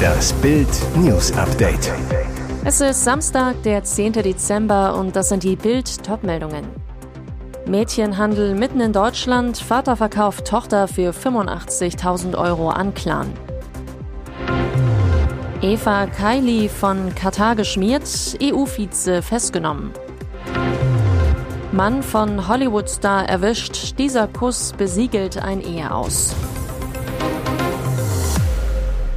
Das Bild News Update. Es ist Samstag, der 10. Dezember und das sind die Bild Topmeldungen. Mädchenhandel mitten in Deutschland, Vater verkauft Tochter für 85.000 Euro an Clan. Eva Kaili von Katar geschmiert, EU-Vize festgenommen. Mann von Hollywood-Star erwischt, dieser Kuss besiegelt ein Ehe aus.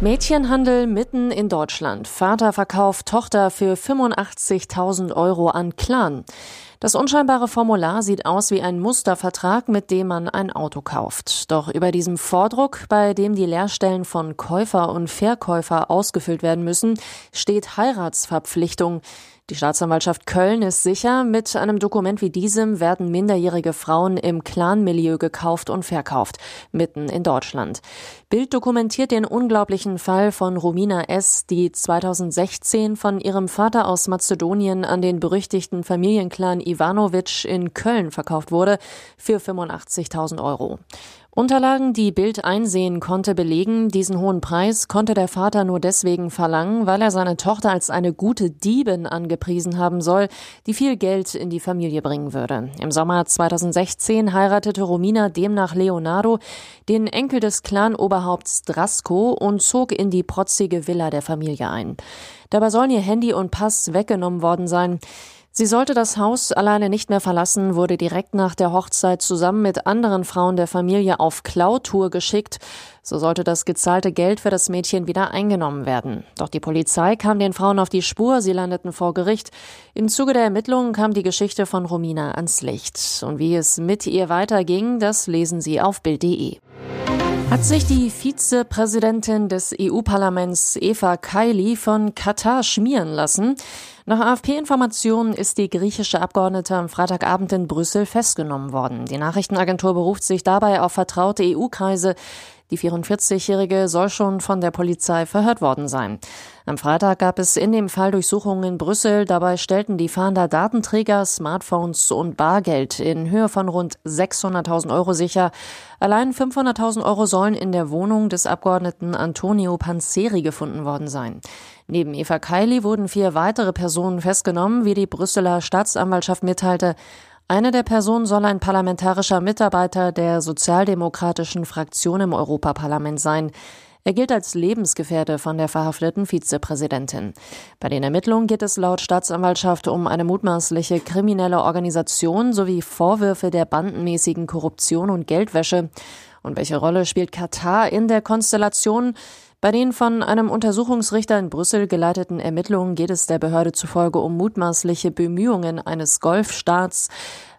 Mädchenhandel mitten in Deutschland. Vater verkauft Tochter für 85.000 Euro an Clan. Das unscheinbare Formular sieht aus wie ein Mustervertrag, mit dem man ein Auto kauft. Doch über diesem Vordruck, bei dem die Leerstellen von Käufer und Verkäufer ausgefüllt werden müssen, steht Heiratsverpflichtung. Die Staatsanwaltschaft Köln ist sicher, mit einem Dokument wie diesem werden minderjährige Frauen im Clanmilieu gekauft und verkauft, mitten in Deutschland. Bild dokumentiert den unglaublichen Fall von Romina S., die 2016 von ihrem Vater aus Mazedonien an den berüchtigten Familienclan Ivanovic in Köln verkauft wurde für 85.000 Euro. Unterlagen, die Bild einsehen konnte, belegen, diesen hohen Preis konnte der Vater nur deswegen verlangen, weil er seine Tochter als eine gute Diebin angepriesen haben soll, die viel Geld in die Familie bringen würde. Im Sommer 2016 heiratete Romina demnach Leonardo, den Enkel des Clan-Oberhaupts Drasko, und zog in die protzige Villa der Familie ein. Dabei sollen ihr Handy und Pass weggenommen worden sein. Sie sollte das Haus alleine nicht mehr verlassen, wurde direkt nach der Hochzeit zusammen mit anderen Frauen der Familie auf Klautour geschickt. So sollte das gezahlte Geld für das Mädchen wieder eingenommen werden. Doch die Polizei kam den Frauen auf die Spur, sie landeten vor Gericht. Im Zuge der Ermittlungen kam die Geschichte von Romina ans Licht. Und wie es mit ihr weiterging, das lesen Sie auf Bild.de. Hat sich die Vizepräsidentin des EU-Parlaments Eva Kaili von Katar schmieren lassen? Nach AFP-Informationen ist die griechische Abgeordnete am Freitagabend in Brüssel festgenommen worden. Die Nachrichtenagentur beruft sich dabei auf vertraute EU-Kreise. Die 44-Jährige soll schon von der Polizei verhört worden sein. Am Freitag gab es in dem Fall Durchsuchungen in Brüssel. Dabei stellten die Fahnder Datenträger, Smartphones und Bargeld in Höhe von rund 600.000 Euro sicher. Allein 500.000 Euro sollen in der Wohnung des Abgeordneten Antonio Panzeri gefunden worden sein. Neben Eva Kaili wurden vier weitere Personen festgenommen, wie die Brüsseler Staatsanwaltschaft mitteilte. Eine der Personen soll ein parlamentarischer Mitarbeiter der sozialdemokratischen Fraktion im Europaparlament sein. Er gilt als Lebensgefährte von der verhafteten Vizepräsidentin. Bei den Ermittlungen geht es laut Staatsanwaltschaft um eine mutmaßliche kriminelle Organisation sowie Vorwürfe der bandenmäßigen Korruption und Geldwäsche. Und welche Rolle spielt Katar in der Konstellation? Bei den von einem Untersuchungsrichter in Brüssel geleiteten Ermittlungen geht es der Behörde zufolge um mutmaßliche Bemühungen eines Golfstaats,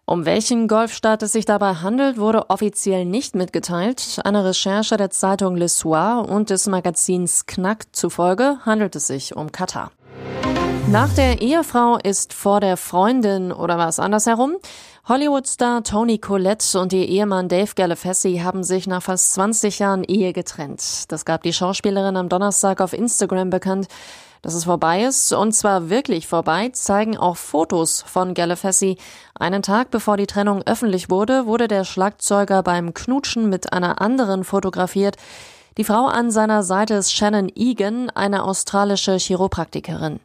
um welchen Golfstaat es sich dabei handelt, wurde offiziell nicht mitgeteilt. Einer Recherche der Zeitung Le Soir und des Magazins Knack zufolge handelt es sich um Katar. Nach der Ehefrau ist vor der Freundin oder was andersherum. Hollywood-Star Tony Collette und ihr Ehemann Dave Galefessi haben sich nach fast 20 Jahren Ehe getrennt. Das gab die Schauspielerin am Donnerstag auf Instagram bekannt. Dass es vorbei ist, und zwar wirklich vorbei, zeigen auch Fotos von Galefessi. Einen Tag bevor die Trennung öffentlich wurde, wurde der Schlagzeuger beim Knutschen mit einer anderen fotografiert. Die Frau an seiner Seite ist Shannon Egan, eine australische Chiropraktikerin.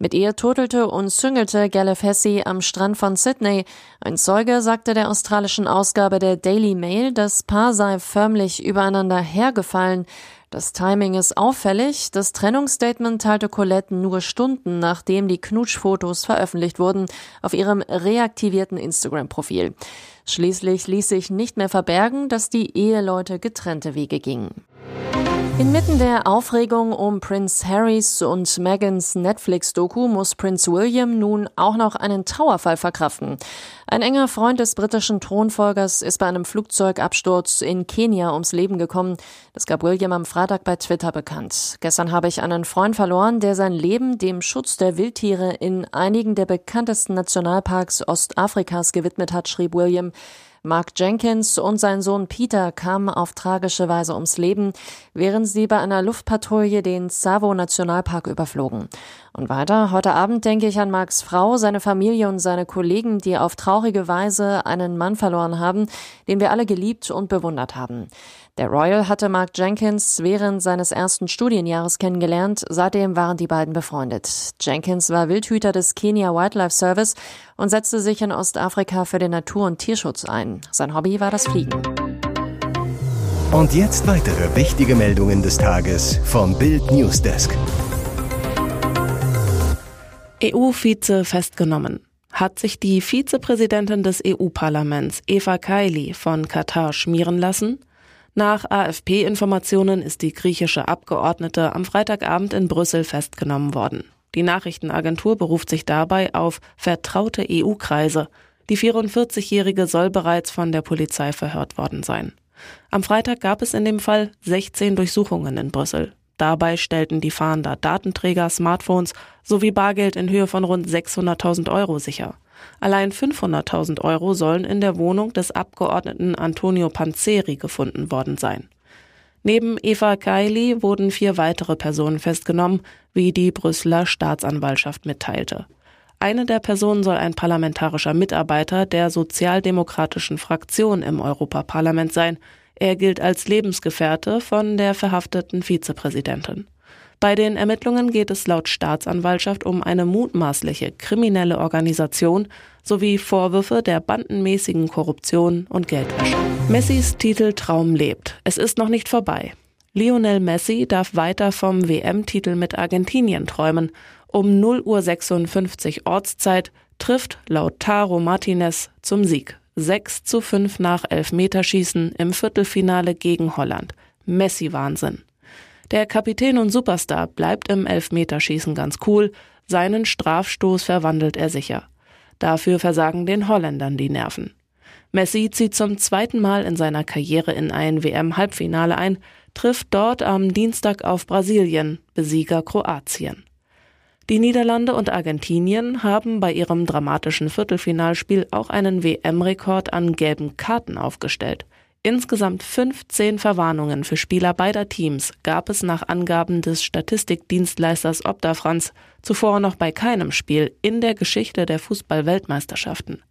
Mit ihr turtelte und züngelte Galefessi am Strand von Sydney. Ein Zeuge sagte der australischen Ausgabe der Daily Mail, das Paar sei förmlich übereinander hergefallen. Das Timing ist auffällig. Das Trennungsstatement teilte Colette nur Stunden nachdem die Knutschfotos veröffentlicht wurden auf ihrem reaktivierten Instagram-Profil. Schließlich ließ sich nicht mehr verbergen, dass die Eheleute getrennte Wege gingen. Inmitten der Aufregung um Prince Harrys und Megans Netflix-Doku muss Prince William nun auch noch einen Trauerfall verkraften. Ein enger Freund des britischen Thronfolgers ist bei einem Flugzeugabsturz in Kenia ums Leben gekommen. Das gab William am Freitag bei Twitter bekannt. Gestern habe ich einen Freund verloren, der sein Leben dem Schutz der Wildtiere in einigen der bekanntesten Nationalparks Ostafrikas gewidmet hat, schrieb William. Mark Jenkins und sein Sohn Peter kamen auf tragische Weise ums Leben, während sie bei einer Luftpatrouille den Tsavo Nationalpark überflogen. Und weiter, heute Abend denke ich an Marks Frau, seine Familie und seine Kollegen, die auf traurige Weise einen Mann verloren haben, den wir alle geliebt und bewundert haben. Der Royal hatte Mark Jenkins während seines ersten Studienjahres kennengelernt. Seitdem waren die beiden befreundet. Jenkins war Wildhüter des Kenya Wildlife Service und setzte sich in Ostafrika für den Natur- und Tierschutz ein. Sein Hobby war das Fliegen. Und jetzt weitere wichtige Meldungen des Tages vom Bild Newsdesk. EU-Vize festgenommen. Hat sich die Vizepräsidentin des EU-Parlaments Eva Kaili von Katar schmieren lassen? Nach AFP-Informationen ist die griechische Abgeordnete am Freitagabend in Brüssel festgenommen worden. Die Nachrichtenagentur beruft sich dabei auf vertraute EU-Kreise. Die 44-Jährige soll bereits von der Polizei verhört worden sein. Am Freitag gab es in dem Fall 16 Durchsuchungen in Brüssel. Dabei stellten die Fahnder Datenträger, Smartphones sowie Bargeld in Höhe von rund 600.000 Euro sicher. Allein 500.000 Euro sollen in der Wohnung des Abgeordneten Antonio Panzeri gefunden worden sein. Neben Eva Kaili wurden vier weitere Personen festgenommen, wie die Brüsseler Staatsanwaltschaft mitteilte. Eine der Personen soll ein parlamentarischer Mitarbeiter der sozialdemokratischen Fraktion im Europaparlament sein. Er gilt als Lebensgefährte von der verhafteten Vizepräsidentin. Bei den Ermittlungen geht es laut Staatsanwaltschaft um eine mutmaßliche kriminelle Organisation sowie Vorwürfe der bandenmäßigen Korruption und Geldwäsche. Messis Titel Traum lebt. Es ist noch nicht vorbei. Lionel Messi darf weiter vom WM-Titel mit Argentinien träumen. Um 0 Uhr 56 Ortszeit trifft Lautaro Martinez zum Sieg. 6 zu 5 nach Elfmeterschießen im Viertelfinale gegen Holland. Messi-Wahnsinn. Der Kapitän und Superstar bleibt im Elfmeterschießen ganz cool, seinen Strafstoß verwandelt er sicher. Dafür versagen den Holländern die Nerven. Messi zieht zum zweiten Mal in seiner Karriere in ein WM-Halbfinale ein, trifft dort am Dienstag auf Brasilien, Besieger Kroatien. Die Niederlande und Argentinien haben bei ihrem dramatischen Viertelfinalspiel auch einen WM-Rekord an gelben Karten aufgestellt. Insgesamt 15 Verwarnungen für Spieler beider Teams gab es nach Angaben des Statistikdienstleisters Opta Franz zuvor noch bei keinem Spiel in der Geschichte der Fußball-Weltmeisterschaften.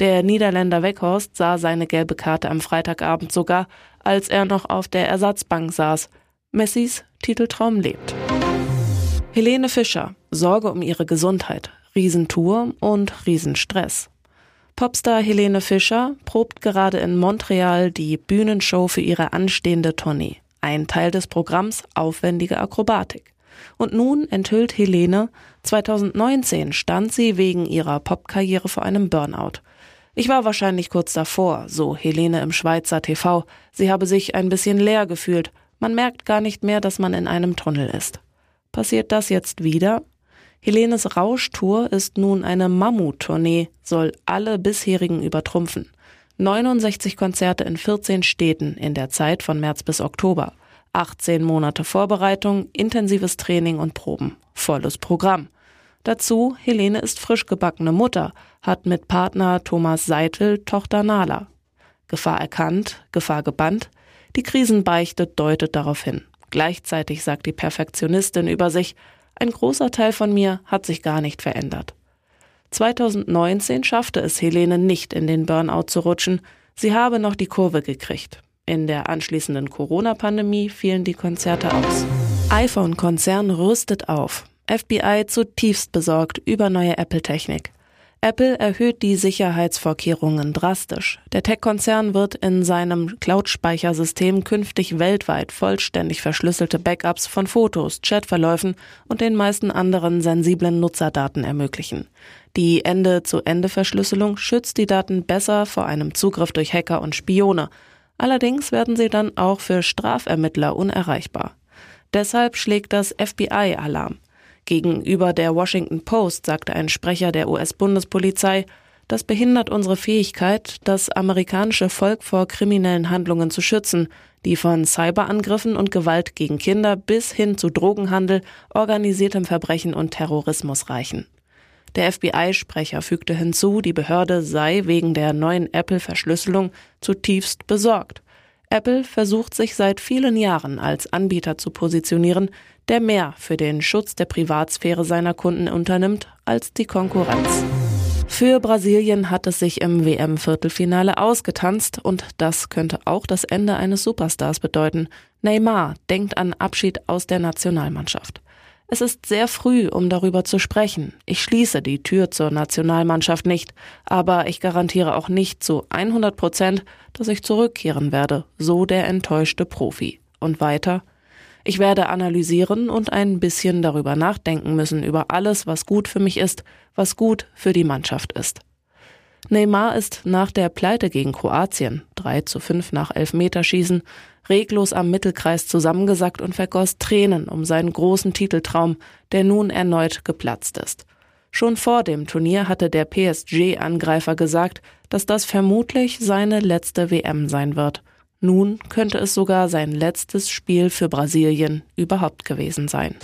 Der Niederländer Weghorst sah seine gelbe Karte am Freitagabend sogar, als er noch auf der Ersatzbank saß. Messis Titeltraum lebt. Helene Fischer, Sorge um ihre Gesundheit, Riesentour und Riesenstress. Popstar Helene Fischer probt gerade in Montreal die Bühnenshow für ihre anstehende Tournee. Ein Teil des Programms aufwendige Akrobatik. Und nun enthüllt Helene, 2019 stand sie wegen ihrer Popkarriere vor einem Burnout. Ich war wahrscheinlich kurz davor, so Helene im Schweizer TV. Sie habe sich ein bisschen leer gefühlt. Man merkt gar nicht mehr, dass man in einem Tunnel ist. Passiert das jetzt wieder? Helenes Rauschtour ist nun eine Mammuttournee, soll alle bisherigen übertrumpfen. 69 Konzerte in 14 Städten in der Zeit von März bis Oktober. 18 Monate Vorbereitung, intensives Training und Proben. Volles Programm. Dazu, Helene ist frisch gebackene Mutter, hat mit Partner Thomas Seitel Tochter Nala. Gefahr erkannt, Gefahr gebannt. Die Krisenbeichte deutet darauf hin. Gleichzeitig sagt die Perfektionistin über sich, ein großer Teil von mir hat sich gar nicht verändert. 2019 schaffte es Helene nicht in den Burnout zu rutschen. Sie habe noch die Kurve gekriegt. In der anschließenden Corona-Pandemie fielen die Konzerte aus. iPhone-Konzern rüstet auf. FBI zutiefst besorgt über neue Apple-Technik. Apple erhöht die Sicherheitsvorkehrungen drastisch. Der Tech-Konzern wird in seinem Cloud-Speichersystem künftig weltweit vollständig verschlüsselte Backups von Fotos, Chatverläufen und den meisten anderen sensiblen Nutzerdaten ermöglichen. Die Ende-zu-Ende-Verschlüsselung schützt die Daten besser vor einem Zugriff durch Hacker und Spione. Allerdings werden sie dann auch für Strafermittler unerreichbar. Deshalb schlägt das FBI Alarm. Gegenüber der Washington Post sagte ein Sprecher der US-Bundespolizei, das behindert unsere Fähigkeit, das amerikanische Volk vor kriminellen Handlungen zu schützen, die von Cyberangriffen und Gewalt gegen Kinder bis hin zu Drogenhandel, organisiertem Verbrechen und Terrorismus reichen. Der FBI-Sprecher fügte hinzu, die Behörde sei wegen der neuen Apple-Verschlüsselung zutiefst besorgt. Apple versucht sich seit vielen Jahren als Anbieter zu positionieren, der mehr für den Schutz der Privatsphäre seiner Kunden unternimmt als die Konkurrenz. Für Brasilien hat es sich im WM-Viertelfinale ausgetanzt und das könnte auch das Ende eines Superstars bedeuten. Neymar denkt an Abschied aus der Nationalmannschaft. Es ist sehr früh, um darüber zu sprechen. Ich schließe die Tür zur Nationalmannschaft nicht, aber ich garantiere auch nicht zu 100 Prozent, dass ich zurückkehren werde, so der enttäuschte Profi. Und weiter? Ich werde analysieren und ein bisschen darüber nachdenken müssen, über alles, was gut für mich ist, was gut für die Mannschaft ist. Neymar ist nach der Pleite gegen Kroatien, 3 zu 5 nach Elfmeterschießen, reglos am Mittelkreis zusammengesackt und vergoss Tränen um seinen großen Titeltraum, der nun erneut geplatzt ist. Schon vor dem Turnier hatte der PSG-Angreifer gesagt, dass das vermutlich seine letzte WM sein wird. Nun könnte es sogar sein letztes Spiel für Brasilien überhaupt gewesen sein.